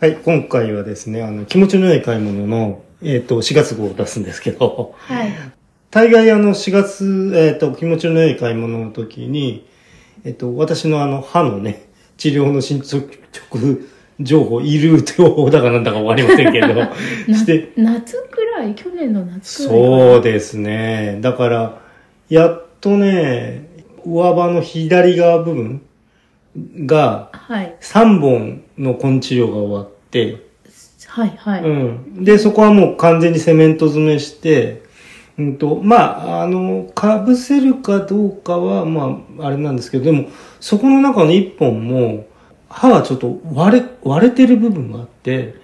はい、今回はですね、あの、気持ちの良い買い物の、えっ、と、4月号を出すんですけど、はい。大概あの、4月、えっ、と、気持ちの良い買い物の時に、えっ、と、私のあの、歯のね、治療の進捗情報、いる情報だかなんだかわかりませんけど、して、な夏くらい？去年の夏くらいそうですね。だから、やっとね、上歯の左側部分がはい。3本の根治療が終わって、はいはい、うん。で、そこはもう完全にセメント詰めして、うんと、まあ、あの、被せるかどうかは、まあ、あれなんですけど、でも、そこの中の1本も、歯がちょっと割れ、割れてる部分があって、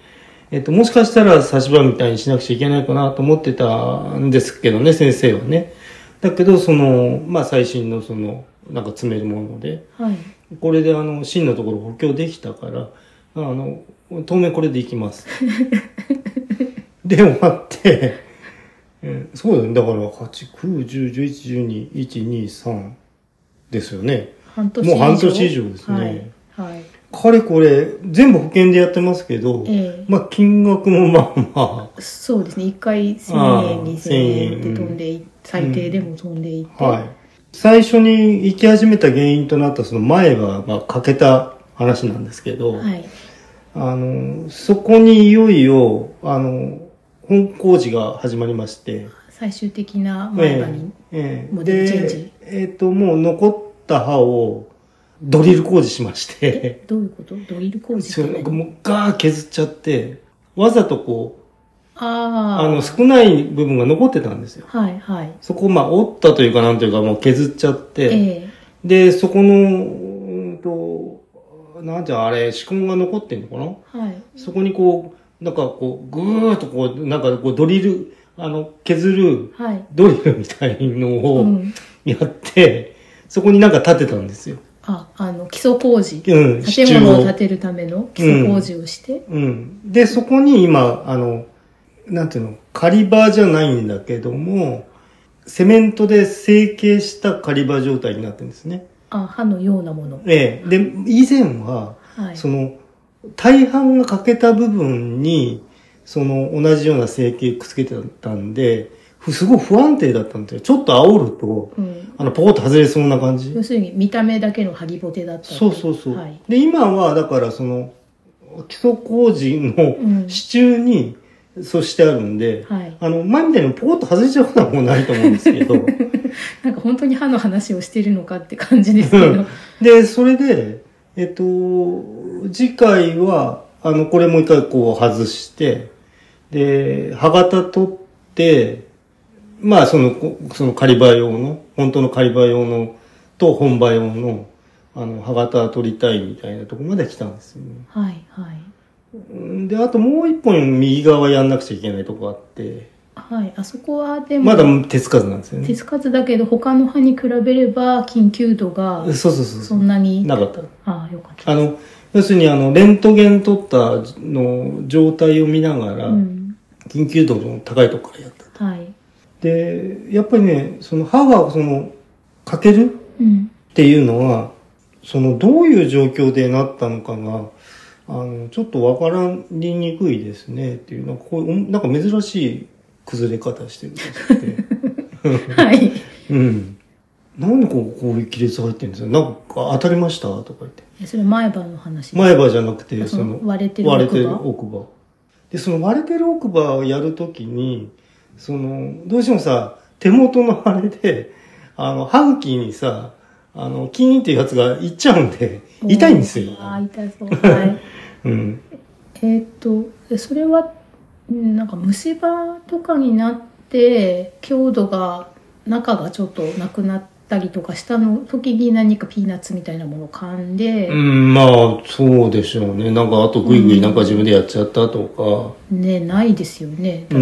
えっと、もしかしたら差し歯みたいにしなくちゃいけないかなと思ってたんですけどね、先生はね。だけど、その、まあ、最新のその、なんか詰めるもので、はいこれであの、芯のところ補強できたから、あの、当面これでいきます。で、終わって、えーそうだよね。だから、8、9、10、11、12、1、2、3ですよね。半年もう半年以上ですね。はい、はい、かれこれ、全部保険でやってますけど、ええ。まあ、金額もまあまそうですね。一回1000あー円2000円って飛んでい最低でも飛んでいって、あ、はい。最初に行き始めた原因となったその前は、まあ、欠けた話なんですけど、はい。あの、そこにいよいよ、あの、本工事が始まりまして、最終的な前歯に、ええモデルチェンジ。で、えっ、と、もう残った歯をドリル工事しまして、どういうこと？ドリル工事ってもうガー削っちゃって、わざとこう、あああの、少ない部分が残ってたんですよ。はいはい。そこをまあ折ったというかなんというかもう削っちゃって、ええ。で、そこの、うんと、なんじゃあれ、歯根が残ってんのかな？はい。そこにこう、なんかこう、ぐーっとこう、なんかこうドリル、あの、削るはい。ドリルみたいのをうん。やって、そこになんか立てたんですよ。ああの基礎工事。うん、支建物を柱建てるための基礎工事をして、うん。で、そこに今、あの、なんていうの、カリバーじゃないんだけども、セメントで成形したカリバー状態になってるんですね。あ歯のようなものええ。で、以前は、はいその、大半が欠けた部分に、その、同じような成形くっつけてたんで、ふすごい不安定だったんですよ。ちょっと煽ると、うん、あの、ポコッと外れそうな感じ要。するに見た目だけのハリボテだったそうそうそう。はいで、今は、だから、その、基礎工事のうん支柱に、そうしてあるんで、はい、あの、前みたいにポコッと外れちゃうことはもうないと思うんですけど、なんか本当に歯の話をしてるのかって感じですけど。うん。で、それで、えっと、次回は、あの、これもう一回こう外して、で、歯型取って、まあ、その、こその狩り場用の、本当の狩り場用のと本場用の、あの、歯型取りたいみたいなところまで来たんですよね。はいはい。うんで、あともう一本右側やんなくちゃいけないとこあって、はいあそこはでもまだ手つかずなんですよね。手つかずだけど他の歯に比べれば緊急度がそうそうそうそ。んなになかった。ああよかったあの、要するにあの、レントゲン撮ったの状態を見ながら、うん緊急度の高いところからやった。はいで、やっぱりね、その歯がその、欠けるうんっていうのは、その、どういう状況でなったのかが、あの、ちょっとわからりにくいですねっていう、なんかこういう、なんか珍しい崩れ方してるらしくて。はいうん。なんでこう、こういう亀裂入ってるんですよ。なんか当たりました？とか言って。えそれ前歯の話前歯じゃなくて、その割れてる割れてる奥歯奥歯。で、その割れてる奥歯をやるときに、その、どうしてもさ、手元のあれで、あの、歯茎にさ、あの、キーンっていうやつがいっちゃうんで、痛いんですよ。ああ痛そうはいうん。えーっとでそれはうんなんか虫歯とかになって強度が中がちょっとなくなったりとかしたの時に何かピーナッツみたいなものを噛んで、うん、まあ、そうでしょうね。なんか、あとグイグイなんか自分でやっちゃったとか。ねないですよねだって、う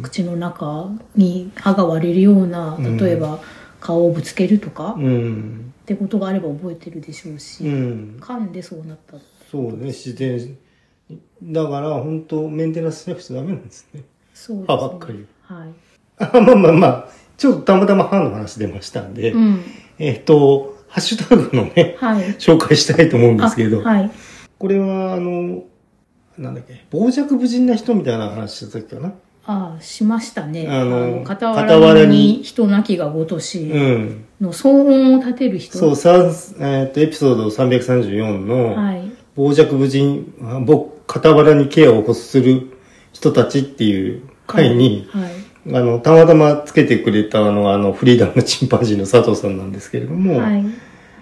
ん口の中に歯が割れるようなうん例えば顔をぶつけるとか、っうん。てことがあれば覚えてるでしょうし、うん。噛んでそうなったそうね、自然。だから、本当メンテナンスしなくちゃダメなんですね。そうです、ね、歯ばっかりはいあまあまあまあ、ちょっとたまたま歯の話出ましたんで、うんえっと、ハッシュタグのね、はい紹介したいと思うんですけど、あはいこれはあの、なんだっけ、傍若無人な人みたいな話した時かな？ああ、しましたね。あの傍傍ららにに人なきがごとしうん。の騒音を立てる人。そう、三えっ、と、エピソード334の、はい。傍若無人、あ僕、傍らにケアを欲する人たちっていう回に、はい。あの、たまたまつけてくれたのが、あの、フリーダムのチンパンジーの佐藤さんなんですけれども、はい。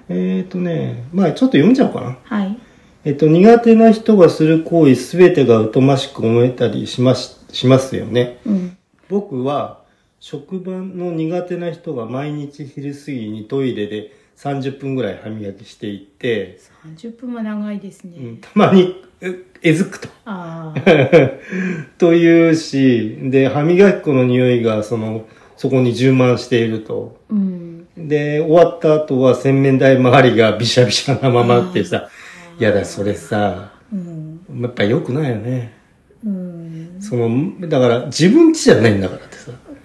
えっ、とね、まあちょっと読んじゃおうかな。はい。えっと、苦手な人がする行為すべてが疎ましく思えたりします、しますよね。うん。僕は、職場の苦手な人が毎日昼過ぎにトイレで30分ぐらい歯磨きしていて、30分は長いですね。うんたまにええずくと。というし、で、歯磨き粉の匂いがその、そこに充満していると。うん。で、終わった後は洗面台周りがびしゃびしゃなままってさ、いやだ、それさ、うん。やっぱ良くないよね。うん。その、だから自分家じゃないんだからってさ。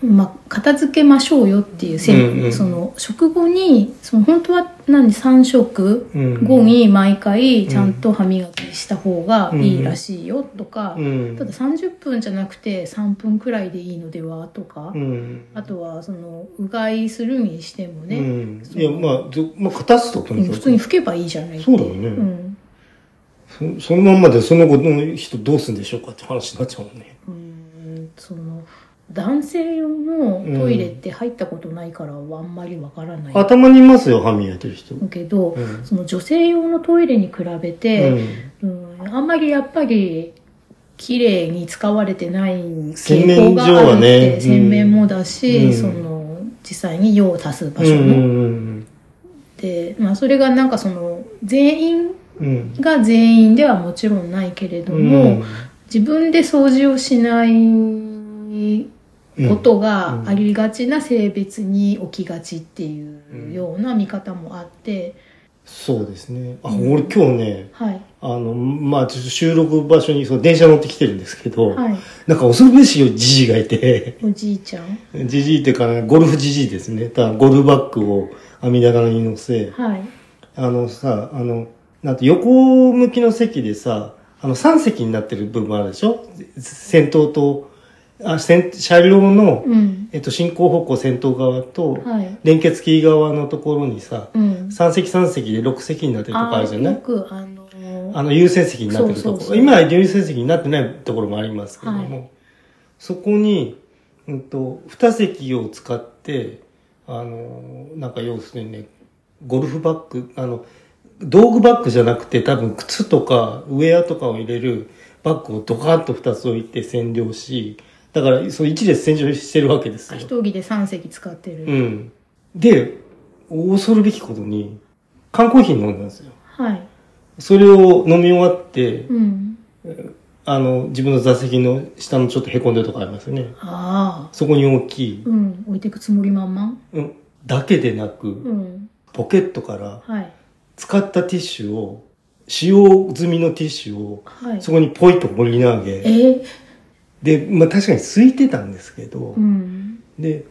まあ、片付けましょうよっていううんうんその、食後に、その、本当は何、3食うん後に毎回ちゃんと歯磨きした方がいいらしいよとか、うん。ただ30分じゃなくて3分くらいでいいのではとか、うん。あとは、その、うがいするにしてもね、うん。いや、まあ、ずまあ、片すと、とにかく。普通に拭けばいいじゃないそうだよねうん。そそのまんまでその後の人どうするんでしょうかって話になっちゃうもんね。うん男性用のトイレって入ったことないからはあんまりわからない頭にいますよ、歯磨いてる人。けど、うんその女性用のトイレに比べて、うんあんまりやっぱり綺麗に使われてない傾向がある洗面所はっねて、洗面もだし、うんその実際に用を足す場うん。う所も、ん。で、まあ、それがなんかその全員うん。が全員ではもちろんないけれども、自分で掃除をしないことがありがちな性別に起きがちっていうような見方もあって、そうですね。あ、うん俺今日ね、はい。あの、まあ、ちょっと収録場所にそう電車乗ってきてるんですけど、はい。なんか恐るべしいじじいがいて、おじいちゃん？じじいっていうか、ね、ゴルフじじいですね。ただゴルフバッグを網棚に乗せ、はい。あのさ、あの、なんて横向きの席でさ、あの3席になってる部分あるでしょ？先頭と、あ、先車両の、うん。えっと、進行方向先頭側と、はい。連結キー側のところにさ、うん。3席3席で6席になってるとこあるじゃない？よく、あのーあの、優先席になってるとこ今は優先席になってないところもありますけども、はそこに、うんと、2席を使って、あの、なんか要するにね、ゴルフバッグ、あの、道具バッグじゃなくて多分靴とかウェアとかを入れるバッグをドカッと2つ置いて占領し、だからその一列占領してるわけですよ。一人で3席使ってる。うん。で、恐るべきことに、缶コーヒー飲んだんですよ。はい。それを飲み終わって、うん。あの、自分の座席の下のちょっと凹んでるとこありますよね。ああ。そこに置き、うん。置いてくつもりまんまうん、だけでなく、うん。ポケットからはい。使ったティッシュを、使用済みのティッシュを、はい。そこにポイッと盛り投げ、えー、で、まあ確かに空いてたんですけどう、ん。で、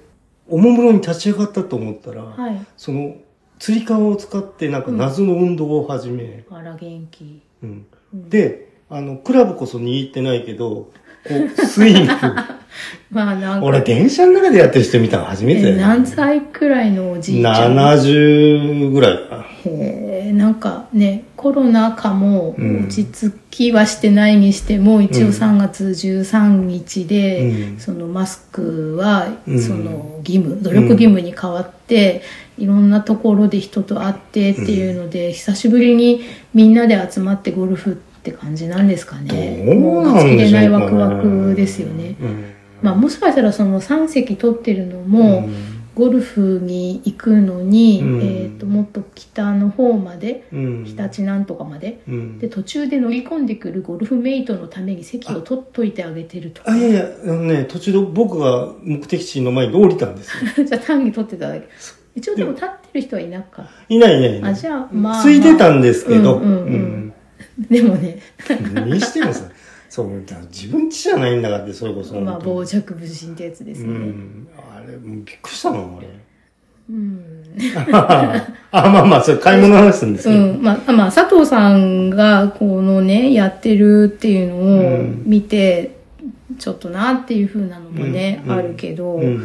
おもむろに立ち上がったと思ったら、はい。その、つり革を使ってなんか謎の運動を始め、あら、元気。うんうんで、あの、クラブこそ握ってないけど、こう、スイング。まあ、なんか。俺、電車の中でやってる人見たの初めてだよ、ね。え何歳くらいのおじいちゃん？70ぐらいかな。へえなんかねコロナ禍もうん落ち着きはしてないにしても、一応うん3月13日で、うん。そのマスクはうん。その義務、努力義務に変わって、いろんなところで人と会ってっていうので、久しぶりにみんなで集まってゴルフって感じなんですかね。もう待ちきれないワクワクですよね、うん。まあもしかしたらその3席取ってるのも、うんゴルフに行くのに、うん。えー、ともっと北の方までうん。日立なんとかまで、うん。で途中で乗り込んでくるゴルフメイトのために席を取っといてあげてるとか。あ、いやいや、あのね、途中で僕が目的地の前に降りたんですよ。じゃあ単に取ってただけ。一応でも立ってる人はいなかっいないいないいない。あじゃあまあついてたんですけど、うんうんうん。たでもねうんにしてもさ、そう、だ自分家じゃないんだからって、それこそ。まあ傍若無人ってやつですうね、ん。あれ、もうびっくりしたもん、俺。うん。あ、まあまあ、それ買い物の話するんですけど。うん。まあ、まあ、佐藤さんが、このね、やってるっていうのうをん見て、ちょっとなっていう風なのもね、うんあるけど、うん。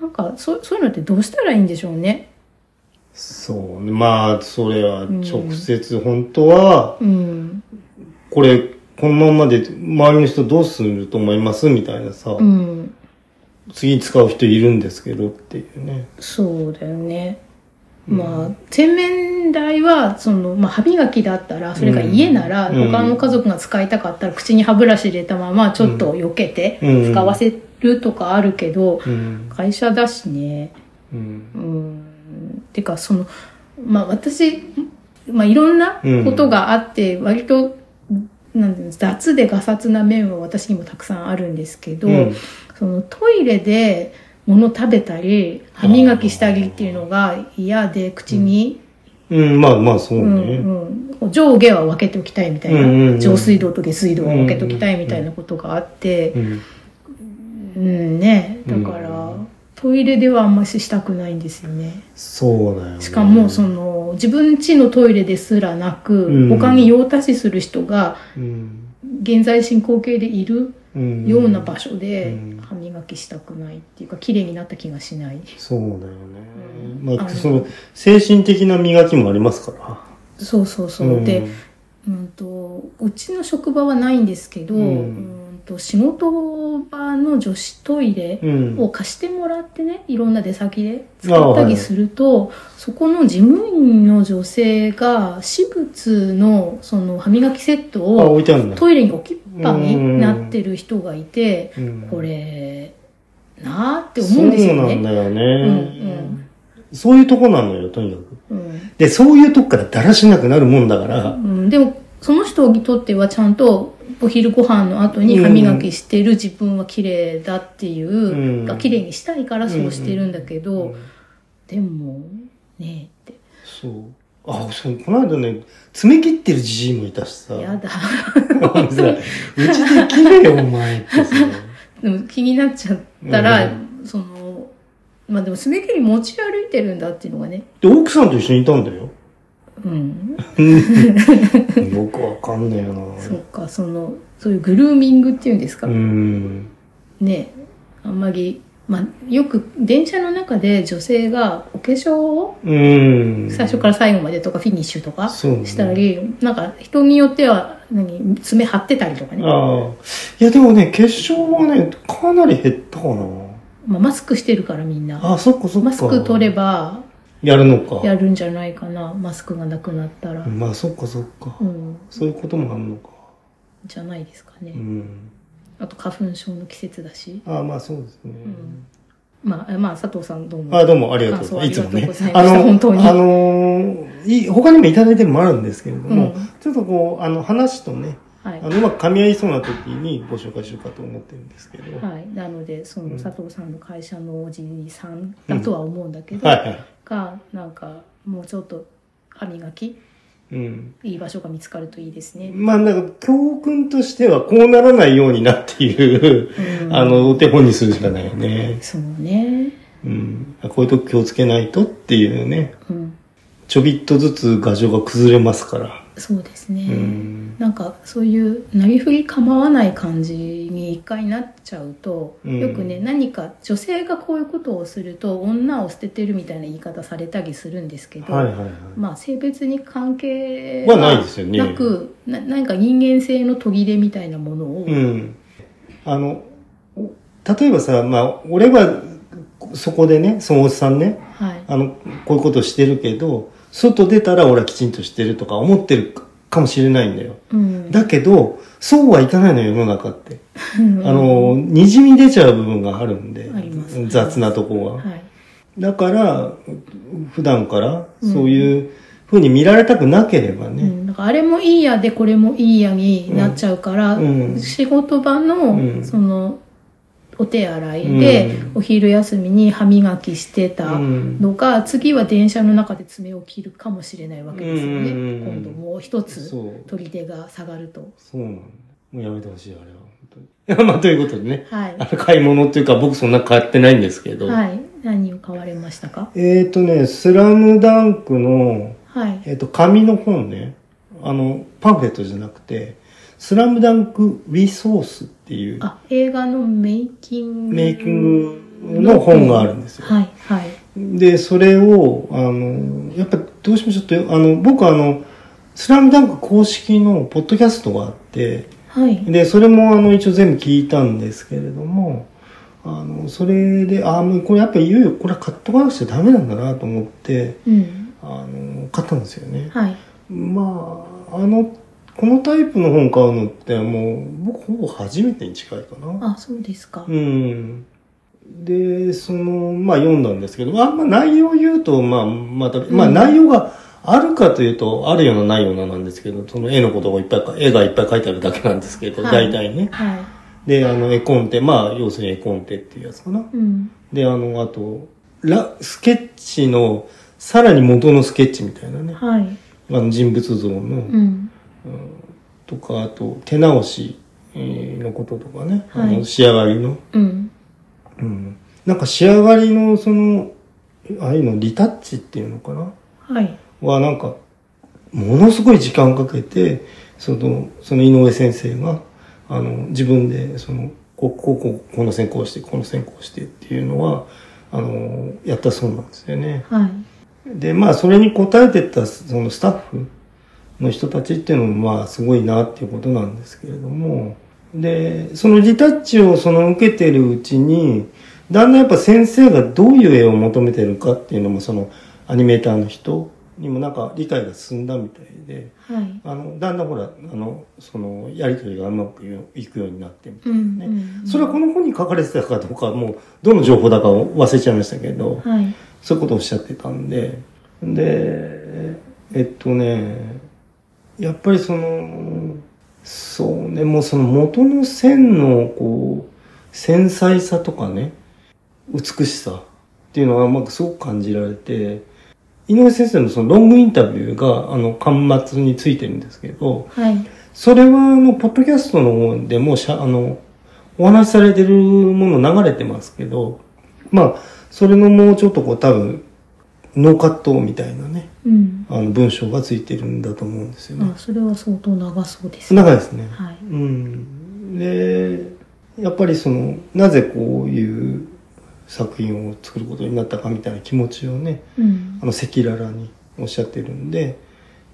なんか、そそういうのってどうしたらいいんでしょうね。そうね。まあ、それは直接、本当は、うん。これ、このままで周りの人どうすると思います？みたいなさ、うん。次使う人いるんですけどっていうね。そうだよね。まあ、洗面台は、その、まあ、歯磨きだったら、それが家なら、うん他の家族が使いたかったら、口に歯ブラシ入れたまま、ちょっと避けて、うん使わせるとかあるけど、うん。会社だしね。うん。うん。てか、その、まあ、私、まあ、いろんなことがあって、割と、なんていうの雑でガサツな面は私にもたくさんあるんですけど、うん。そのトイレで物食べたり歯磨きしたりっていうのが嫌で口に、うん、まあまあ、そううんね。うん。上下は分けておきたいみたいな、うんうんうん。上水道と下水道は分けておきたいみたいなことがあって、うん。うんね。だから、うんトイレではあんまししたくないんですよねそうだよね。しかもその自分家のトイレですらなく、うん他に用足しする人がうん。現在進行形でいるうん。ような場所でうん歯磨きしたくないっていうか綺麗になった気がしないそうだよね。うんまあ、その、精神的な磨きもありますから。そうそうそう、で、うん、とうちの職場はないんですけど、ううんん、と仕事場の女子トイレうん。を貸してもらってねいろんな出先で使ったりすると、そこの事務員の女性が私物のその歯磨きセットあ、を。トイレに置きっぱになってる人がいて、うんこれなあって思うんですよそうなんね。だよね。うんそういうとこなのよ、とにかく。うんで、そういうとこからだらしなくなるもんだからう、ん、でもその人にとってはちゃんとお昼ご飯の後に歯磨きしてる自分は綺麗だっていう、うんが綺麗にしたいからそうしてるんだけど、うんでもねえっそう。あ、そう、この間ね、爪切ってるじじいもいたしさ。てやだうちで切れよ、お前ってさ。でも気になっちゃったら、うそのまあでも爪切り持ち歩いてるんだっていうのがねで、奥さんと一緒にいたんだよ。うんよくわかんねえよな。そっかそのそういうグルーミングっていうんですか、うん。ねあんまり、まあ、よく電車の中で女性がお化粧をうん。最初から最後までとかフィニッシュとかそうねしたり、なんか人によっては何爪張ってたりとかね、ああ。いや、でもね、化粧はね、かなり減ったかな。まあ、マスクしてるからみんなあ、そっかそっか。マスク取ればやるのか。やるんじゃないかなマスクがなくなったら、まあ、そっかそっか。うん、そういうこともあんのか。じゃないですかね、うん。あと花粉症の季節だしああ、まあそうですね。んまあ、まあ、佐藤さんどうもあどうもありがとうございます。あいつもねありがとうござい。ました本当にあのーい他にもいただいてるのもあるんですけれども、うんちょっとこう、あの、話とね、はいあの、うまく噛み合いそうな時にご紹介しようかと思ってるんですけど。はい、なのでそうんの佐藤さんの会社のおじさんだとは思うんだけど、はいはい。がなんかもうちょっと歯磨きうん。いい場所が見つかるといいですね。まあ、なんか、教訓としては、こうならないようになっていう、うんあの、お手本にするしかないよね。そうね。うん。こういう時気をつけないとっていうね。うん、ちょびっとずつ画像が崩れますから。そうですね。うん。なんかそういうなりふり構わない感じに一回なっちゃうと、うんよくね何か女性がこういうことをすると女を捨ててるみたいな言い方されたりするんですけど、はいはいはい。まあ性別に関係はないですよねなくな何か人間性の途切れみたいなものを、うん。あの、お例えばさ、まあ、俺は、そこでね、そのおっさんね、はいあの、こういうことしてるけど、外出たら俺はきちんとしてるとか思ってるかもしれないんだよ。うん。だけど、そうはいかないのよ、世の中って。うん。あの、にじみ出ちゃう部分があるんで雑なとこが。はい。だから、普段からそういう風に見られたくなければね、うん、あれもいいやでこれもいいやになっちゃうから、うん。仕事場の、うん。そのお手洗いで、うんお昼休みに歯磨きしてたうんのが、次は電車の中で爪を切るかもしれないわけですよね、うん今度もう一つそう。砦が下がるとそうなんだ。もうやめてほしい、あれは。本当に。まあ、ということでね。はいあの買い物っていうか僕そんな買ってないんですけど。はい。何を買われましたか？えっ、とね、スラムダンクの、はい。えっ、と、紙の本ね。あの、パンフレットじゃなくて、スラムダンクリソースっていうあ、映画のメイキング。メイキングの本があるんですよ。はい、はい。で、それを、あの、やっぱどうしてもちょっと、あの、僕あの、スラムダンク公式のポッドキャストがあって、はい。で、それもあの、一応全部聞いたんですけれども、あの、それで、あもうこれやっぱいよいよこれは買っとかなくちゃダメなんだなと思って、うん。あの、買ったんですよね。はい。まあ、あの、このタイプの本買うのってもう、僕ほぼ初めてに近いかな。あ、そうですか。うん。で、その、まあ読んだんですけど、あんま内容言うと、まあ、また、まあうん内容があるかというと、あるようなないようななんですけど、その絵のことがいっぱいか、絵がいっぱい書いてあるだけなんですけど、はい大体ね。はで、あの、絵コンテ、まあ、要するに絵コンテっていうやつかな。い。うん。で、あの、あと、ラ、スケッチの、さらに元のスケッチみたいなね。はい。あの、人物像の、うん。とか、あと、手直しえーのこととかね。あはいの、仕上がりの。うん。うん。なんか仕上がりの、その、ああいうの、リタッチっていうのかなはい。は、なんか、ものすごい時間かけて、その、その井上先生が、あの、自分で、その、ここ、ここ、この線こうして、この線こうしてっていうのは、あの、やったそうなんですよね。はい。で、まあ、それに応えてった、そのスタッフの人たちっていうのも、まあ、すごいなっていうことなんですけれども、で、そのリタッチをその受けてるうちに、だんだんやっぱ先生がどういう絵を求めてるかっていうのも、そのアニメーターの人にもなんか理解が進んだみたいで、はい。あの、だんだんほら、あの、その、やりとりがうまくいくようになってみたいうん。なね。うんそれはこの本に書かれてたかどうかはもう、どの情報だかを忘れちゃいましたけど、はい。そういうことをおっしゃってたんで、で、えっとね、やっぱりその、そうね、もうその元の線の、こう、繊細さとかね、美しさっていうのは、まあ、すごく感じられて、井上先生のそのロングインタビューが、あの、端末についてるんですけど、はい。それは、あの、ポッドキャストの方でもしゃ、あの、お話しされてるもの流れてますけど、まあ、それのもうちょっとこう多分、ノーカットみたいなね、うん。あの文章がついてるんだと思うんですよねあ、。それは相当長そうです。長いですね。はい。うん。で、やっぱりその、なぜこういう作品を作ることになったかみたいな気持ちをね、うんあ。の、赤裸々におっしゃってるんで、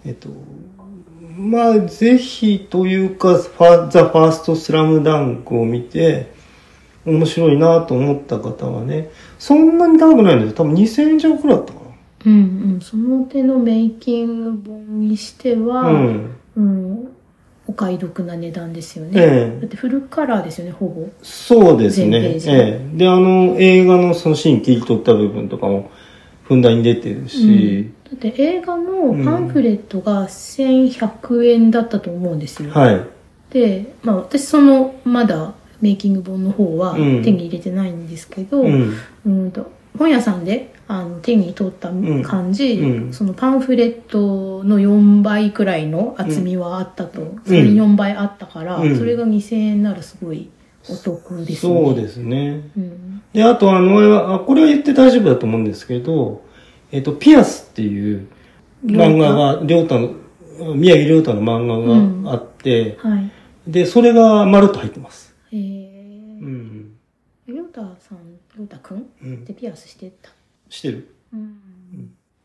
えっと、まあ、ぜひというか、ファザ・ファースト・スラムダンクを見て、面白いなと思った方はね、そんなに高くないんですよ。多分2000円弱くらいだったかうんうん。その手のメイキング本にしては、な。うん。うん、お買い得な値段ですよね。ええだってフルカラーですよね、ほぼ。そうですね。ジええ。で、あの、映画のそのシーン切り取った部分とかも、ふんだんに出てるし、だって映画のパンフレットが1100円だったと思うんですよ。はい。で、まあ私その、まだメイキング本の方はうん手に入れてないんですけど、うん。うんと本屋さんであの手に取った感じ、うんそのパンフレットの4倍くらいの厚みはあったと、ん3、4倍あったから、うんそれが2000円ならすごいお得ですね。そうですね。うん。で、あとあの、あこれは言って大丈夫だと思うんですけど、えっと、ピアスっていう漫画が、りょうたの、宮城亮太の漫画があって、はい。で、それがまるっと入ってます。えうー、ん。りょうたさん、りょうたくん？っうん。てピアスしてた。してる。うん。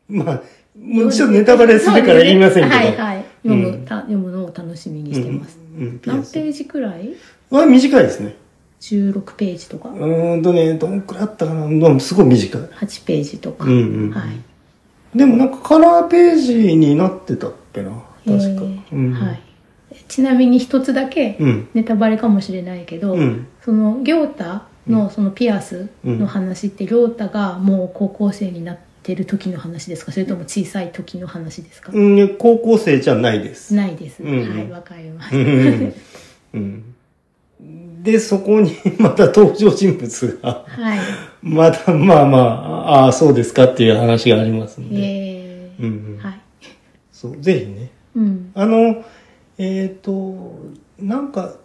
まあ、もうちょっとネタバレするから言いませんけど。はいはい。読む、うんた読むのを楽しみにしてます。うん。何ペ。ージくらい？は短いですね。?16 ページとかうーんとね、どんくらいあったかな？すごい短い。8ページとか。うんうんはい。でもなんかカラーページになってたっけな。確か。えーうん。はい。ちなみに一つだけうん。ネタバレかもしれないけど、うん。その行太のそのピアスの話って、行太がもう高校生になってる時の話ですか？それとも小さい時の話ですか、うん、高校生じゃないです。ないです。うんはい、わかります。うんうんで、そこに また登場人物が、はい。また、まあまあ、ああ、そうですかっていう話がありますんで。えーうんうんはい。そう、ぜひね。うん。あの、えっ、と、なんか、多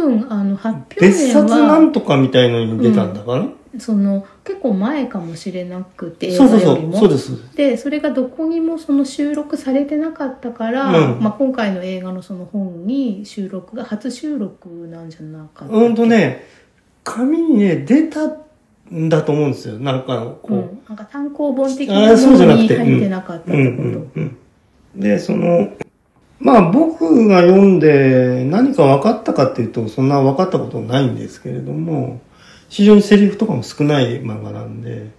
分、あの、発表別年冊なは、んとかみたいのに出たんだかな、その結構前かもしれなくて映そうそうそうそうです。でそれがどこにもその収録されてなかったから、うん。まあ、今回の映画のその本に収録が初収録なんじゃなかったうんとね紙にね出たんだと思うんですよ。なんかう。こん、なんか単行本的あなものに入ってなかったっう、うんてこと、うんうん、でそのまあ僕が読んで何か分かったかっていうとそんな分かったことないんですけれども非常にセリフとかも少ない漫画なんで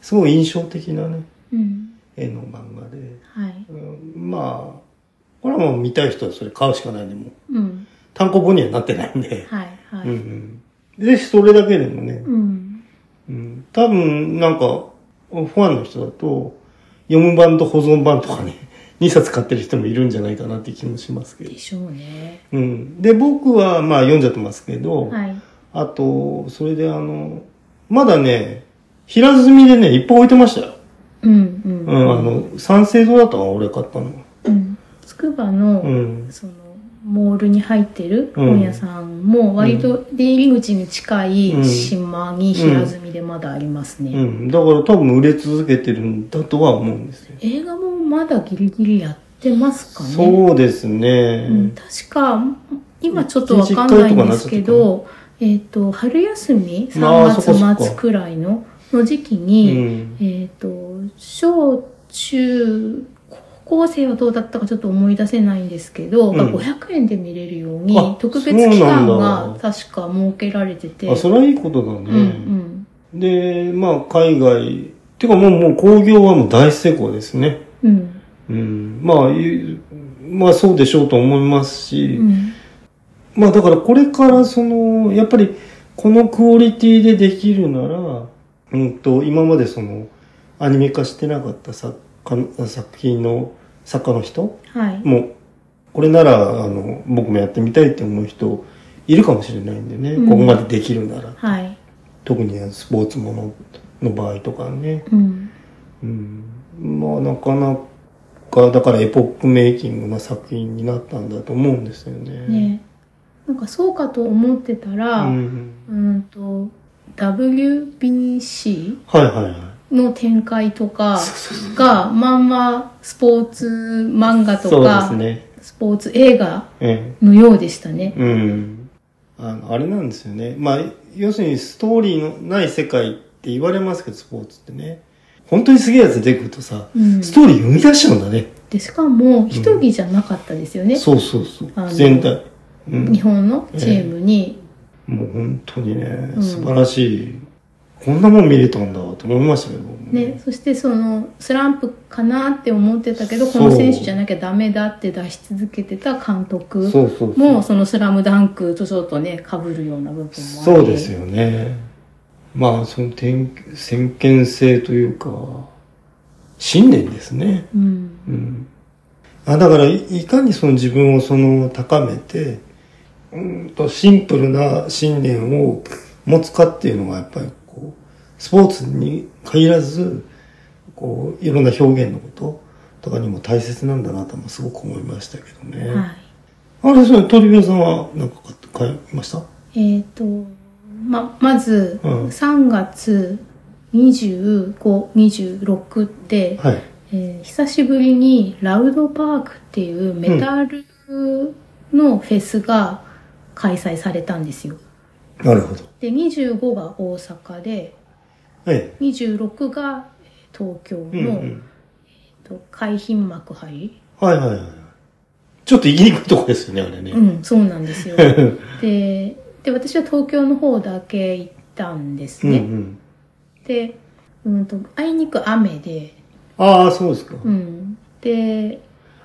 すごい印象的なねうん。絵の漫画で、はい。うんまあこれはもう見たい人はそれ買うしかないんでもううん。単行本にはなってないんで、はいはい。うんうん、ぜひそれだけでもね、うん。うん、多分なんかファンの人だと読む版と保存版とかね2冊買ってる人もいるんじゃないかなって気もしますけど。で、しょうね。うん、で僕はまあ読んじゃってますけど、はい。あとそれであのまだね平積みでねいっぱい置いてましたよ、うんうん。うん、あの三省堂だったかな俺買ったの。うん。つくばの、うん。そのモールに入ってるうん。本屋さんも割と出入り口に近いうん。島に平積みでまだありますね、うん、だから多分売れ続けてるんだとは思うんですよ。映画もまだギリギリやってますかねそうですね。うん、確か今ちょっとわかんないんですけどえっ、と春休みあーそこそ3こ月末くらいのの時期うに、ん。えっ、と小中高校生はどうだったかちょっと思い出せないんですけど、うんが500円で見れるようにあ特別期間が確か設けられててあ、それはいいことだうんうね。んで、まあ、海外、てかもう、もう工業はもう大成功ですね。うんうん。まあ、いまあそうでしょうと思いますし、うんまあだからこれからその、やっぱりこのクオリティでできるなら、うんと、今までその、アニメ化してなかった作家作品の作家の人はいもう、これなら、あの、僕もやってみたいって思う人いるかもしれないんでね、うんここまでできるなら。はい特にスポーツものの場合とかね。うんうん。まあ、なかなか、だからエポックメイキングな作品になったんだと思うんですよね。ねなんかそうかと思ってたら、うん。うんと WBC はいはいはい。の展開とかがまんまスポーツ漫画とか、すね。スポーツ映画えのようでしたねえ。。うん。あの、あれなんですよね。まあ、要するにストーリーのない世界って言われますけど、スポーツってね。本当にすげえやつ出てくるとさ、うんストーリー生み出しちゃうんだね。でしかも一人じゃなかったですよね。そうそうそうあ。の全体。うん日。本のチームに、もう本当にね、うん素晴らしい。こんなもん見れたんだと思いましたけど。ね、そしてそのスランプかなって思ってたけどこそうの選手じゃなきゃダメだって出し続けてた監督そうそうそう。もそのスラムダンクとちょっとね被るような部分もそうですよね。まあ、その天先見性というか、信念ですね。うんうん。あだからい、いかにその自分をその高めて、うんとシンプルな信念を持つかっていうのがやっぱりこう、スポーツに限らず、こう、いろんな表現のこととかにも大切なんだなともすごく思いましたけどね。はいあれ、それ、鳥部さんは何か買いました？えっ、とままずうん3月2526って、はい。えー久しぶりにラウドパークっていうメタルのフェスが開催されたんですよ。なるほど。で25が大阪でえ26がえー東京の、え。うんうん。えっと海浜幕張はいはいはい。ちょっと行きにくいとこですよね、あれね。うんそうなんですよ でで私は東京の方だけ行ったんですうんうね、ん。で、うん、とあいにく雨で、ああ、そうですか。うん、で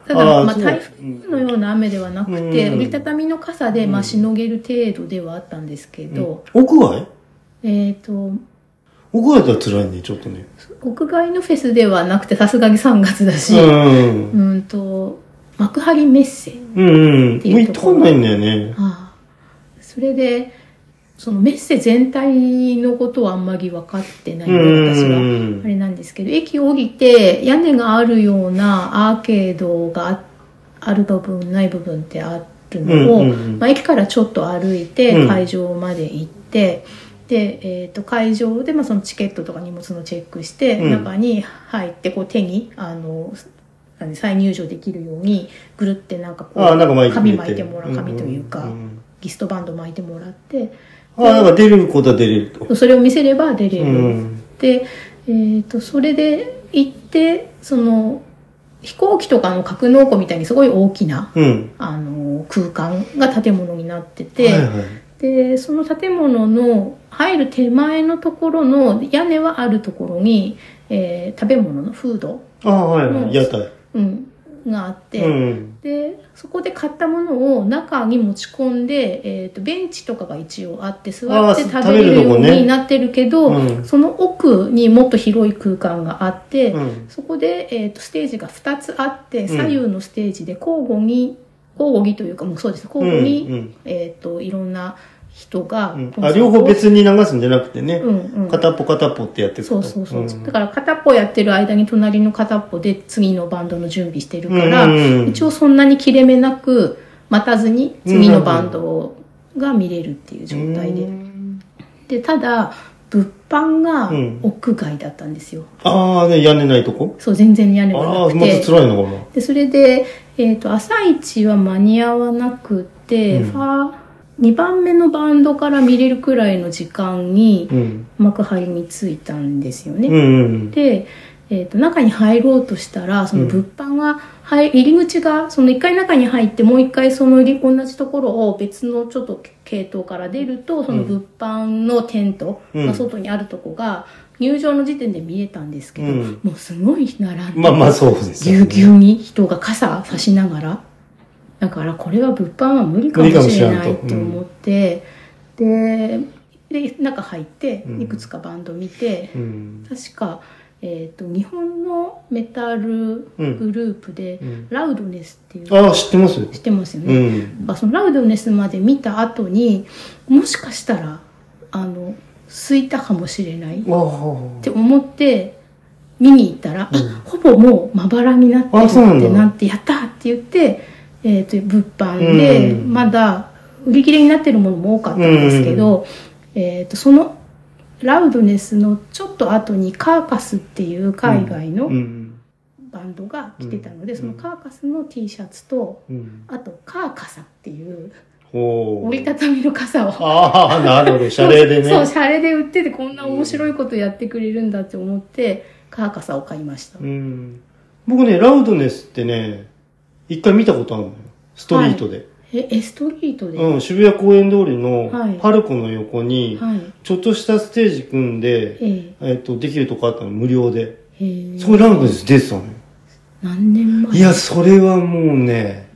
たあだまあ、台風のような雨ではなくて、うん折りたたみの傘で、まあ、うんしのげる程度ではあったんですけど、うん屋外？えっ、と屋外だったら辛いね、ちょっとね。屋外のフェスではなくてさすがに3月だし、うん。うんと幕張メッセうんうん。もう行ったことないんだよね。ああそれでそのメッセ全体のことはあんまり分かってないので私は。うん。あれなんですけど駅降りて屋根があるようなアーケードがあある部分ない部分ってあるのを、うんうんうん。まあ、駅からちょっと歩いてうん。会場まで行って、で、えー、と会場で、まあ、そのチケットとか荷物のチェックして、うん。中に入ってこう手にあの何再入場できるようにぐるってなんかこう紙巻いてもらう紙というか、んんリストバンド巻いてもらってああ、なんか出ることは出れると。それを見せれば出れる、うん。で、えー、とそれで行ってその飛行機とかの格納庫みたいにすごい大きなうん。あの空間が建物になってて、はいはい。でその建物の入る手前のところの屋根はあるところに、えー食べ物のフード、ああ、はいはうんい。屋台。うん、があって、うん。でそこで買ったものを中に持ち込んで、えー、とベンチとかが一応あって座って食べれるようになってるけど、うんその奥にもっと広い空間があって、うん。そこで、えー、とステージが2つあってん左右のステージで交互に交互にというかもうそうです交互に、えー、といろんな人がうん。あ、両方別に流すんじゃなくてね。うんうん。片っぽ片っぽってやっていくと。そうそうそう、ん。だから片っぽやってる間に隣の片っぽで次のバンドの準備してるから、うんうんうん。一応そんなに切れ目なく待たずに次のバンドが見れるっていう状態で、うん。でただ物販がうん。屋外だったんですよ、ああ、ね、屋根ないとこ？そう全然屋根がああ、なくまずて辛いのかな。でそれで、えっと朝一は間に合わなくて、うん。ファ2番目のバンドから見れるくらいの時間にうん。幕張に着いたんですよね、うんうんで、えー、と中に入ろうとしたらその物販が入入り口がその1回中に入ってもう1回その入り同じところを別のちょっと系統から出るとその物販のテントうん。が外にあるとこが入場の時点で見えたんですけど、うん。もうすごい並んでまあまあそうですぎゅうぎゅうに人が傘差しながらだからこれは物販は無理かもしれないと思って、でで中入ってうん。いくつかバンド見て、うん。確か、えー、と日本のメタルグループで、うん。ラウドネスっていうああ、知ってます？知ってますようね、そのラウドネスまで見た後にもしかしたらあの空いたかもしれないっ。て思って見に行ったら、うん。あほぼもうまばらになってるってなってやったーって言って、えー、と物販でうんまだ売り切れになってるものも多かったんですけど、えー、とそのラウドネスのちょっと後にカーカスっていう海外のうん。バンドが来てたので、うんそのカーカスの T シャツとうん。あとカーカサっていう。折りたたみの傘をああ、なるほど。シャレでね。そうシャレで売っててこんな面白いことやってくれるんだって思ってカーカサを買いました、うん。僕ね、ラウドネスってね、一回見たことあるのよ。ストリートで。えエストリートで、うん、渋谷公園通りのはい。パルコの横に、はい。ちょっとしたステージ組んで、ええ。っと、できるとこあったの、無料で。えへえ。そこにラウドネス出てたのよ。何年前？いや、それはもうね、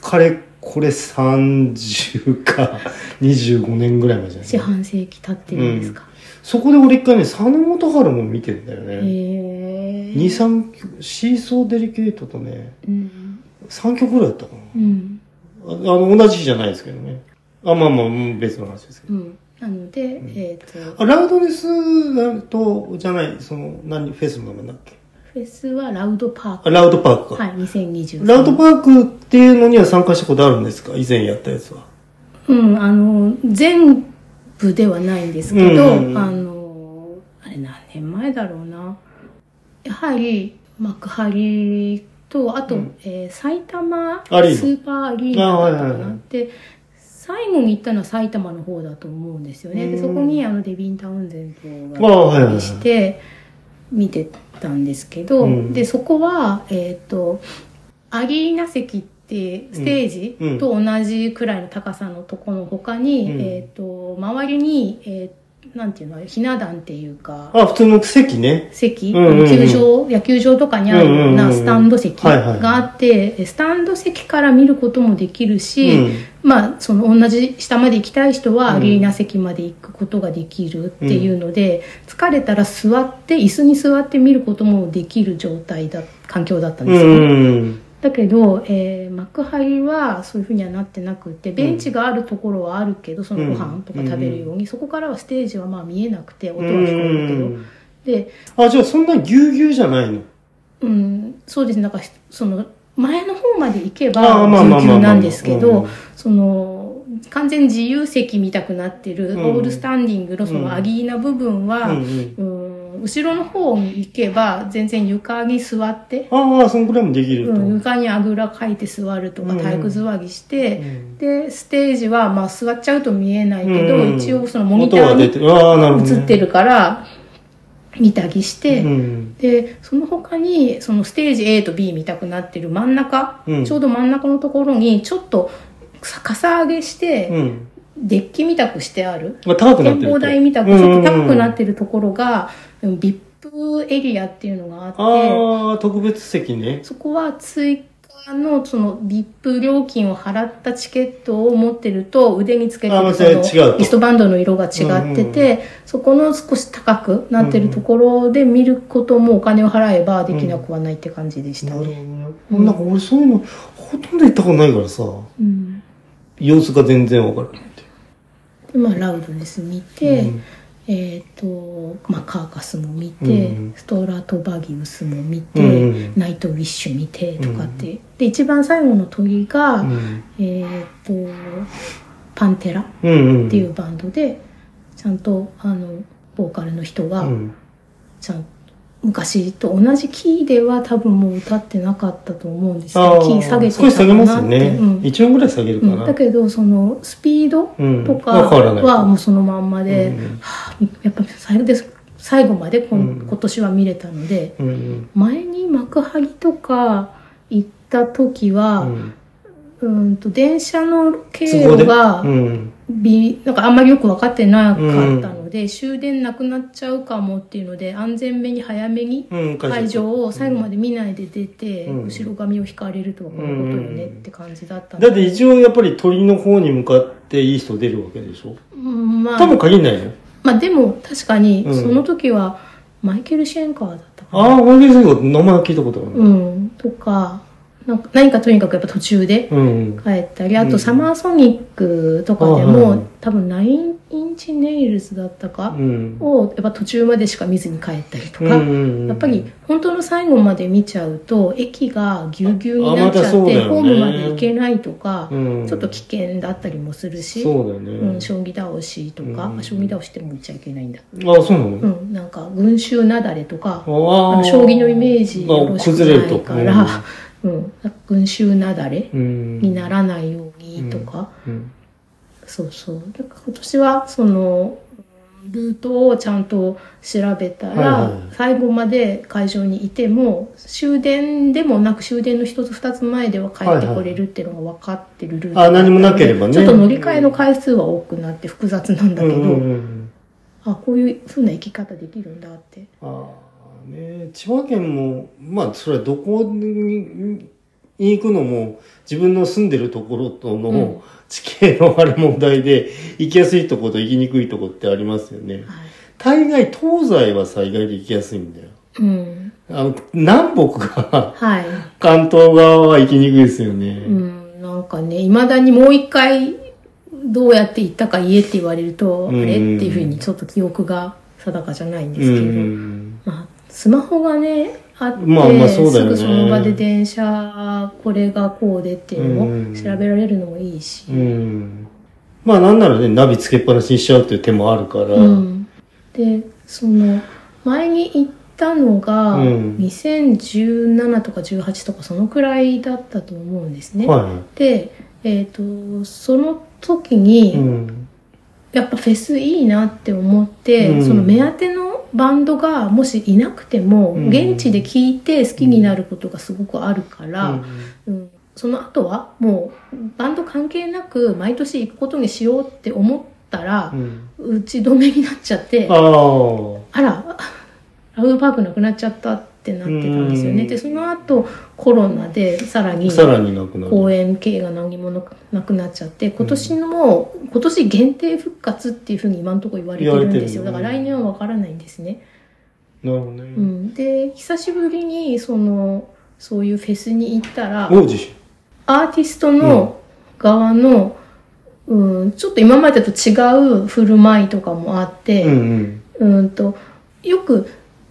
かれこれ30か 25年ぐらい前じゃ四ない？半世紀経ってるんですか、そこで俺一回ね、佐野元春も見てんだよね。へえ。二三曲、シーソーデリケートとね、うん3曲ぐらいだったかうんな。ああの、同じ日じゃないですけどね。あ、まあまあ、うん別の話ですけど。うんなので、えっ、とあ、ラウドネスと、じゃない、その、何、フェスの名前だっけ？フェスはラウドパークあ、ラウドパークか。はい2023ラウドパークっていうのには参加したことあるんですか？以前やったやつは。うんあの全部ではないんですけど、うんあのあれ何年前だろうなやはり幕張とあと、うん。えー埼玉スーパーアリーナだったかないで最後に行ったのは埼玉の方だと思うんですよね。でうん。そこにあのデビン・タウンゼントがして見てたんですけど、うん。でそこはえっ、とアリーナ席ってステージと同じくらいの高さのとこの他に、うん。えっ、と周りに、えーなんていうのひな壇っていうかあ、普通の席ね。席、うんうんうん球場野球場とかにあるよううんうんうなんスタンド席はいはいがあって、スタンド席から見ることもできるし、うんまあその同じ下まで行きたい人はうんアリーナ席まで行くことができるっていうので、疲れたら座って椅子に座って見ることもできる状態だ環境だったんうですよね。ん。だけど、えー幕張はそういうふうにはなってなくてベンチがあるところはあるけど、そのご飯とか食べるように、そこからはステージはまあ見えなくて音は聞こえるけど、うん。で、あ、じゃあそんなぎゅうぎゅうじゃないの？うん、そうです。ねなんかその前の方まで行けあばぎゅうぎゅうなんですけうん。どその完全自由席見たくなってる、うん。オールスタンディングのそのアギーな部分は、うんうん。うん後ろの方に行けば全然床に座って、ああ、そんくらいもできると。うん、床にあぐらかいて座るとかうん体育座りして、うんでステージはまあ座っちゃうと見えないけど、うん一応そのモニターに。映ってるから見たりして、うん。でその他にそのステージ A と B 見たくなってる真ん中、うんちょうど真ん中のところにちょっとさかさ上げして、うん。デッキみたくしてある？まあ、高くなってると。展望台みたくちょっと高くなってるところが、うん VIP エリアっていうのがあってああ、特別席ね。そこは追加のその VIP 料金を払ったチケットを持ってると腕につけてるそのリストバンドの色が違ってて、そこの少し高くなってるところで見ることもお金を払えばできなくはないって感じでしたなるほどね。ね。なんか俺そういうの、ほとんど行ったことないからさ、うん様子が全然わからないって。でまあラウドネス見て、うんえっ、と、まあ、カーカスも見て、うんストラトバギウスも見て、うんナイトウィッシュ見てとかって、で一番最後の鳥が、うん。えっ、とパンテラっ。ていうバンドでちゃんとあのボーカルの人がうん。ちゃん昔と同じキーでは多分もう歌ってなかったと思うんですけどキー下げてた少し下げますね。うん一音ぐらい下げるかうんな。だけどそのスピードうんとかはもうそのまんまで、うんはあやっぱ最後です最後までうん今年は見れたのでうんうん。前に幕張とか行った時は、うんうんと電車の経路がうん。びなんかあんまりよく分かってなかったので、終電なくなっちゃうかもっていうので安全めに早めにうん。会場を最後まで見ないで出て、うん。後ろ髪を引かれるとはこのことよねって感じだったのだって一応やっぱり鳥の方に向かっていい人出るわけでしょ？うんまあ。多分限んないよ。まあでも確かにうん。その時はマイケル・シェンカーだったかな、ああ、マイケル・セイコ名前聞いたことある。うん、とか何かとにかくやっぱ途中でうん。帰ったりあうん。とサマーソニックとかでも、はい多分ナインインチネイルズだったかう、ん。をやっぱ途中までしか見ずに帰ったりとうんか、うんうん。やっぱり本当の最後まで見ちゃうと駅がぎゅうぎゅうになっちゃって、ホームまで行けないとか、うん。ちょっと危険だったりもするし、ね。うん、将棋倒しとか、うん。あ将棋倒しっても言っちゃいけないんだ、ああ、そうなの、うん、なんか群衆雪崩とか将棋のイメージよろしく崩れるから、うん。群衆雪崩。にならないようにとか、うん。そうそうだか今年はそのルートをちゃん。と調べたら、最後まで会場にいても終電でもなく終電の一つ二つ前では帰ってこれるっていうのが分かってるルートだったのであ何もなければねちょっと乗り換えの回数は多くなって複雑なん。だけど、あこういう風な生き方できるん。だってあね。千葉県もまあそれはどこにに行くのも自分の住んでるところとうん。の地形のあれ問題で行きやすいところと行きにくいところってありますよね。はい。大概東西はさ意外と行きやすいんだよ。うん。あの南北がはい。関東側は行きにくいですよね。うん、なんかね、未だにもう一回どうやって行ったか言えって言われると、うん。あれ？っていうふうにちょっと記憶が定かじゃないんでうすけど、ん。まあ、スマホがね、あって、まあまあそうだよねすぐその場で電車、これがこうでっていうのうんを調べられるのもいいし、うん。まあなんならね、ナビつけっぱなしにしちゃうっていう手もあるから。うんで、その、前に行ったのが、うん2017とか18とかそのくらいだったと思うんですね。はで、えっ、と、その時い。に、うん。やっぱフェスいいなって思って、うん。その目当てのバンドがもしいなくても、うん。現地で聴いて好きになることがすごくあるから、うん。その後はもうバンド関係なく毎年行くことにしようって思ったらう、ん。打ち止めになっちゃって、あら、ラウドパークなくなっちゃったってなってたんですよね。うんで、その後コロナでさらに。公演系が何もなくなっちゃって今年のもう今年限定復活っていうふうに今のところ言われてるんですよだ言われてるから来年は分からないんですね、なるほどね。うん、で久しぶりにそのそういうフェスに行ったら。アーティストの側の、うん、ちょっと今までと違う振る舞いとかもあって、うんうん。うんとよく、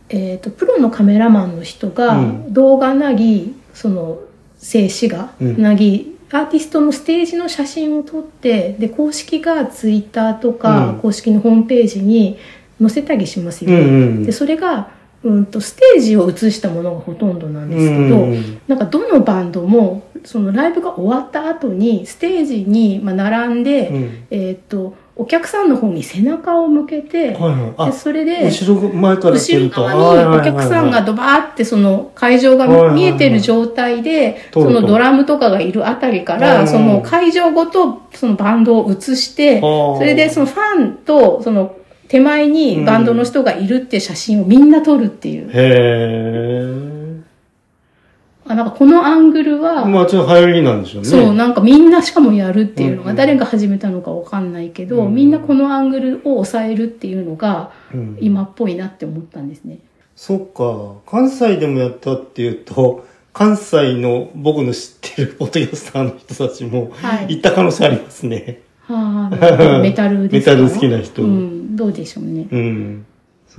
えー、とプロのカメラマンの人がうん。動画なり、その静止画うん。なぎアーティストのステージの写真を撮ってで公式がツイッターとか、うん。公式のホームページに載せたりしますよね、うんうん。でそれが、うん、とステージを写したものがほとんどなんですけど、うんなんかどのバンドもそのライブが終わった後にステージにまあ並んで、うん。えっ、とお客さんの方に背中を向けて、はいはい。であ、それで後ろ前から来後ろ。側にお客さんがドバーってその会場が見えてる状態で、そのドラムとかがいるあたりかうんら、その会場ごとそのバンドを映して、そそれでそのファンとその手前にバンドの人がいるって写真をみんな撮るっていう。へあなんかこのアングルは、ー。まあちょっと流行りなんでしょうね。そう、なんかみんなしかもやるっていうのが、うんうん誰が始めたのかわかんないけど、うんみんなこのアングルを抑えるっていうのが、うん今っぽいなって思ったんですね。そっか。関西でもやったっていうと、関西の僕の知ってるポッドキャスターの人たちもはい行った可能性ありますね。はあ、メタルですか？メタル好きな人うん、どうでしょうね。うん。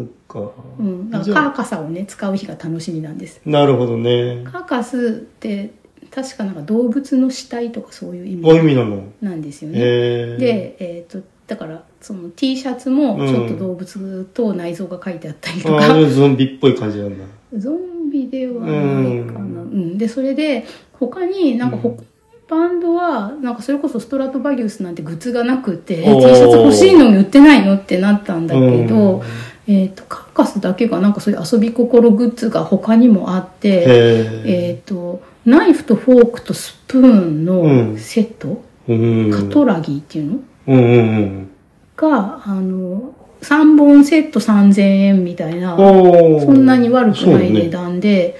そっか。うん、だじゃあからカーカサをね、使う日が楽しみなんです。なるほどね。カーカスって、確かなんか動物の死体とかそういう意味意味なの？なんですよね。で、えっ、と、だから、その T シャツもちょっと動物と内臓が書いてあったりとか、ああ、ゾンビっぽい感じなんだ。ゾンビではないかな。うん。で、それで、他になんか他のバンドは、なんかそれこそストラトバリウスなんてグッズがなくて、T シャツ欲しいのに売ってないのってなったんだけうんど、えっ、と、カーカスだけがなんかそういう遊び心グッズが他にもあって、へえっ、と、ナイフとフォークとスプーンのセット、え。うん。カトラギーっていうの？うんうんうん。が、あの、3本セット3000円みたいな、そんなに悪くない値段で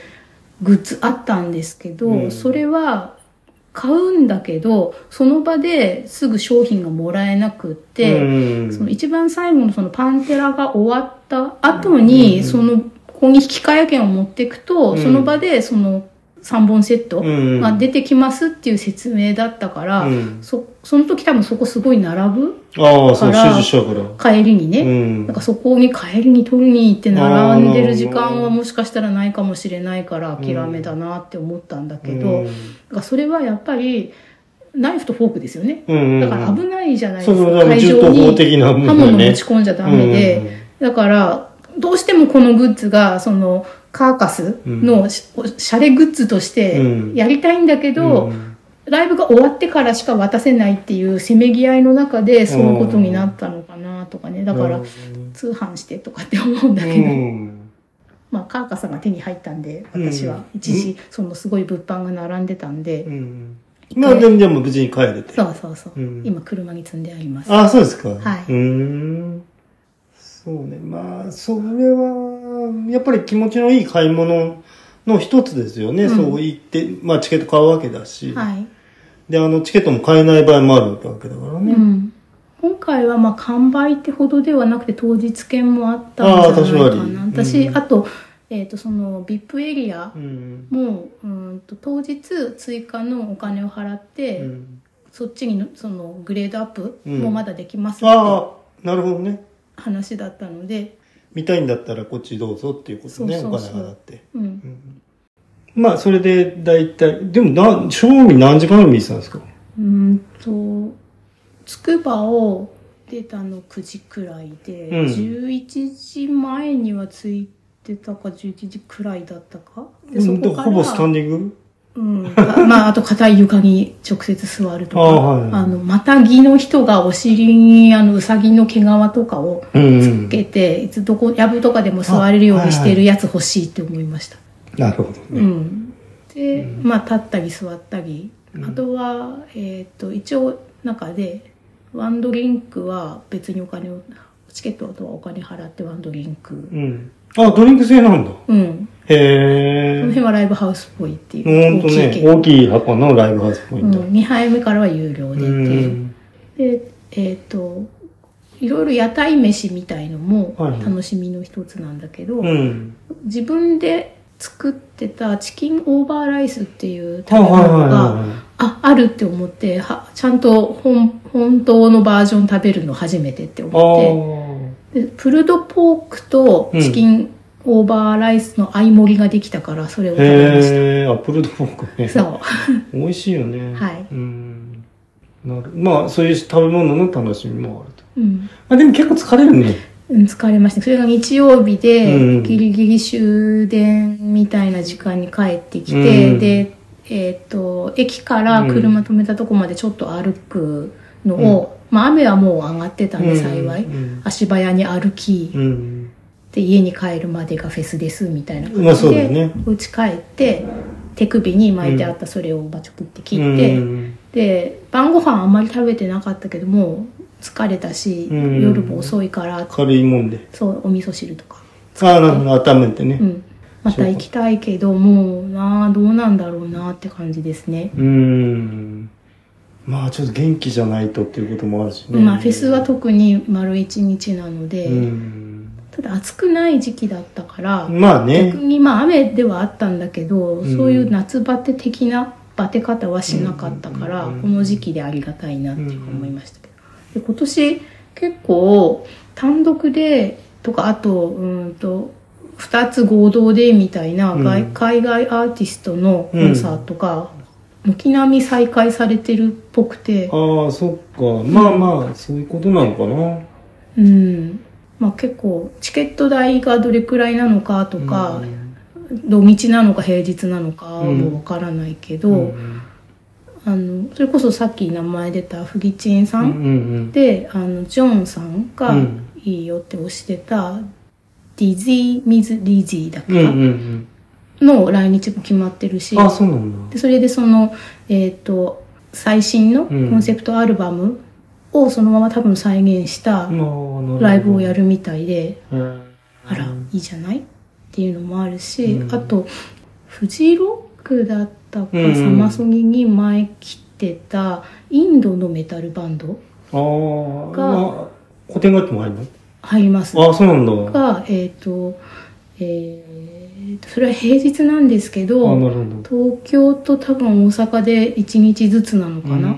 グッズあったんですけど、うんそれは買うんだけどその場ですぐ商品がもらえなくって、うん。その一番最後のそのパンテラが終わった後に、うんそのここに引き換え券を持っていくと、うん。その場でその3本セットうんが出てきますっていう説明だったから、うん。そその時多分そこすごい並ぶああ、そう、から手術者から。帰りにね、うん。なんかそこに帰りに取りに行って並んでる時間はもしかしたらないかもしれないから諦めだなって思ったんだけど、うん。だからそれはやっぱりナイフとフォークですよね。だから危ないじゃないですか。会場に刃物持。ち込んじゃダメで、だからどうしてもこのグッズがそのカーカスのしシャレグッズとしてうん。やりたいんだけど、うん。ライブが終わってからしか渡せないっていうせめぎ合いの中でそういうことになったのかなとかね。だから、通販してとかって思うんだけど、うん。まあカーカさんが手に入ったんでうん。私は一時そのすごい物販が並んでたんで、うん。まあ、でも、でも無事に帰れて。そうそうそう、うん。今車に積んであります。ああ、そうですか。はい。うーん。そうね。まあ、それは、やっぱり気持ちのいい買い物の一つですよね。うんそう言って、まあ、チケット買うわけだし。はい、で、あの、チケットも買えない場合もあるわけだからね。うん、今回はまあ完売ってほどではなくて当日券もあったんじゃないかな私、うんあと,、えー、とその VIP エリアうん。もうんと当日追加のお金を払って、うんそっちにのそのグレードアップうんもまだできますってああ、なるほどね。話だったので、見たいんだったらこっちどうぞっていうことね、お金払って。うん、まあ、それで大体、でもな、正味何時間ぐらい見てたんですか？うーんとつくばを出たの9時くらいで、うん。11時前には着いてたか11時くらいだったか？でうんそこからほぼスタンディング？うん、かまああと硬い床に直接座るとかあはい。あのまたぎの人がお尻にあのうさぎの毛皮とかをうんつけて、いつどこやぶとかでも座れるようにしてるやつ欲しいって思いました、なるほどね。うん、で、まあ立ったり座ったり、うん。あとは、えっと一応中でワンドリンクは別にお金をチケットとはお金払ってワンドリンクうん。あ、ドリンク制なんだ。うんへそのえ。辺はライブハウスっぽいっていほうんとね、大きい箱のライブハウスポイうん、ント。2杯目からは有料でうて、ん。でえっ、といろいろ屋台飯みたいのもはいはい楽しみの一つなんだけど、うん。自分で作ってたチキンオーバーライスっていう食べはいはい物がはああるって思ってはちゃんと本本当のバージョン食べるの初めてっていはい。思ってでプルドポークとチキンオーバーライスの合い盛りができたからそれを食べましへえ、アップルドフォークね。たそ 美味しいよね。はいうん。なるまあ、そういう食べ物の楽しみもあると。う、うんあ、でも結構疲れるね。うん、疲れましたそれが日曜日で、うんギリギリ終電みたいな時間に帰ってきて、うんでえっ、と駅から車止めたとこまでちょっと歩くのを、まあ雨はもう上がってたんで幸い、うん。足早に歩き、うん。で家に帰るまでがフェスですみたいな感じで、ね家帰って手首に巻いてあったそれをバチョクって切うんって、うんで晩ご飯あんまり食べてなかったけども疲れたし、うん夜も遅いから軽いもんで。そうお味噌汁とか、ああ、なるほど、温めてね。うん、また行きたいけどもうなあどうなんだろうなって感じですね、うーん。まあちょっと元気じゃないとっていうこともあるしね。まあフェスは特に丸一日なので、うん。ただ暑くない時期だったから、まあね逆。にまあ雨ではあったんだけど、うんそういう夏バテ的なバテ方はしなかったから、うんこの時期でありがたいなっていう思いましたけど、で今年結構単独でとかあとうんと2つ合同でみたいな外、うん海外アーティストのコンサートが軒並み再開されてるっぽくて、ああ、そっか。まあまあ、そういうことなのかな。うんまあ、結構チケット代がどれくらいなのかとか、うん土日なのか平日なのかうんもわからないけど、うんあのそれこそさっき名前出たフギチンさうんんうんで、あのジョンさんがうんいいよって推してた、ディズィー・ミズ・リジーだっけの来日も決まってるしうん。あ、そうなんだ。でそれでその、えっと最新のコうんンセプトアルバムをそのまま多分再現したライブをやる。るみたいで、うんあら、いいじゃない？っていうのもあるし、うんあと、フジロックだったか、うんサマソニに前来てた、インドのメタルバンドああ、がまあ、古典楽器も入るの？入ります。ああ、そうなんだ。が、えっ、と、えーと、それは平日なんですけあど。東京と多分大阪で1日ずつなのかな、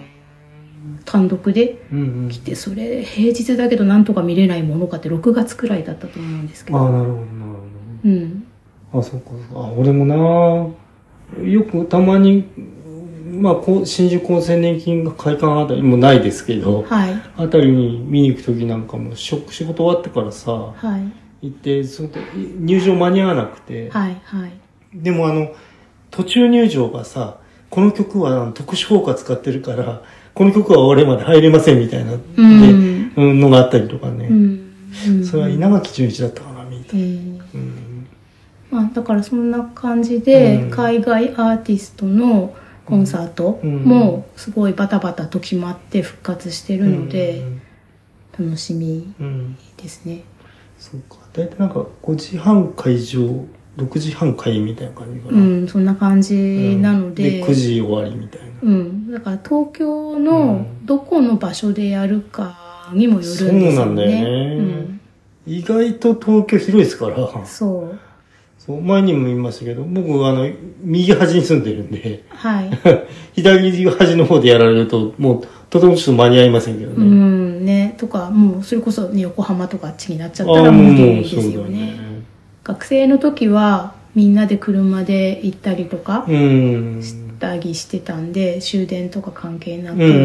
単独で？うんうん。来て、それ平日だけどなんとか見れないものかって6月くらいだったと思うんですけああ、ど。なるほど、なるうん。ほど。あ、そうか。あ、俺もな、よくたまに、まあ、こう新宿厚生年金が会館あたりもないですけど、はい。あたりに見に行くときなんかも、仕仕事終わってからさ、はい。行って、その入場間に合わなくて、はい。はい。でもあの、途中入場がさ、この曲はあの特殊効果使ってるから、この曲は俺まで入れませんみたいな、で、うんうん、のがあったりとかね。うん。それは稲垣淳一だったかな、見た。えーうん。まあ、だからそんな感じで、うん海外アーティストのコンサートもすごいバタバタと決まって復活してるので、楽しみ。ですね。そうか。大体なんか5時半会場、6時半開演みたいな感じかうな。ん、そんな感じなので、9時終わりみたいな。うん、だから東京うのんどこの場所でやるかにもよるんですよね。そうなんだよね意外と東京広いですから。うん、そう。そう、前にも言いましたけど、僕、あの、右端に住んでるんで、はい。左端の方でやられると、もう、とてもちょっと間に合いませんけどうね。ん、ね。とか、もうそれこそ、ね、横浜とかあっちになっちゃったら無もう、理ですよね。ね。学生の時はみんなで車で行ったりとかうん。したりしてたんで、終電とか関係なく、うんうんう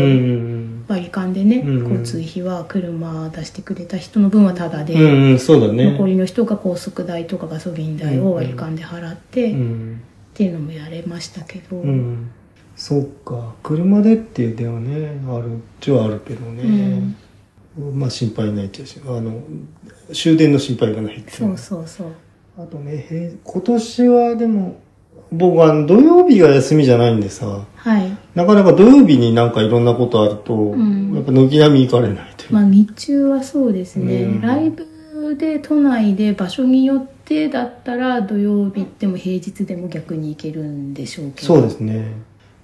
ん割り勘でね、うん交通費は車出してくれた人の分はタダで、ね。残りの人が高速代とかガソリン代を割り勘で払って、っうん。ていうのもやれましたけど、うん。そっか。車でっていう点はね、あるっちゃあるけどね。まあ心配ないっちゃうし、あの、終電の心配がないっていそうそうそう。あとね、へ今年はでも、僕あの土曜日が休みじゃないんでさ、はい。なかなか土曜日になんかいろんなことあると、んやっぱ軒並み行かれないという。まあ日中はそうですね、うんライブで都内で場所によってだったら土曜日でも平日でも逆に行けるんでしょうけど。そうですね。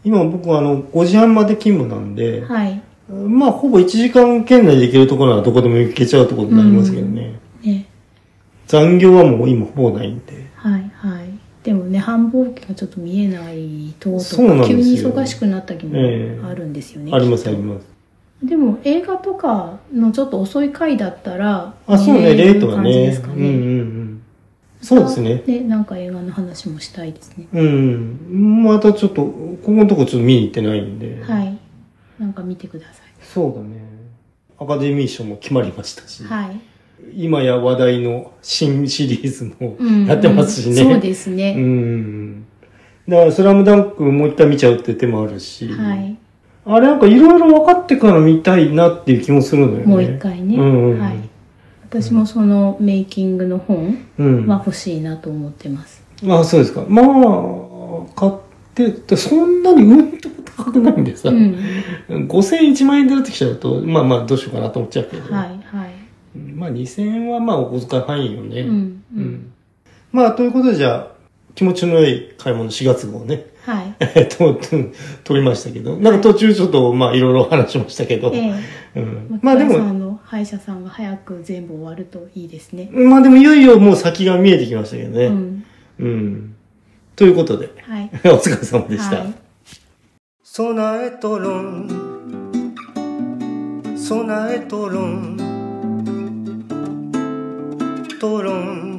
今僕はあの5時半まで勤務なんで、はい。まあほぼ1時間圏内で行けるところならどこでも行けちゃうところになりますけどね。ね。残業はもう今ほぼないんで。はいはい。でもね、繁忙期がちょっと見えないととか、急に忙しくなったりもええあるんですよね。ありますあります。でも映画とかのちょっと遅い回だったら、あ、そうね、レートはね。感じですかうんうんうん。そうですね。で、なんか映画の話もしたいですね。うん。またちょっと、ここのとこちょっと見に行ってないんで。はい。なんか見てくださそうだね。アカデミー賞も決まりましたし。い。はい。今や話題の新シリーズもうんやってますしね。そうですうね。ん。だから、スラムダンクもう一回見ちゃうって手もあるし。はい。あれなんかいろいろ分かってから見たいなっていう気もするのよね。もう一回ね。うんうんはい。私もそのメイキングの本うん。は欲しいなと思ってます。あそうですか。まあ、買って、そんなにうんと高くないんでさ。うん。5000円1万円でなってきちゃうと、まあまあどうしようかなと思っちゃうけど。はい、はい。まあ2000円はまあお小遣い範囲よね。うん、ううん。ん。まあということでじゃあ、気持ちの良い買い物4月号ね。はい。えっと、撮りましたけど。なんか途中ちょっとまあいろいろ話しましたけど。ええうん、まあでも、歯医者さんが早く全部終わるといいですね。まあでもいよいよもう先が見えてきましたけどね。うん。うん。ということで、はい。お疲れ様でした。はい。備えとろん備えとろんとろん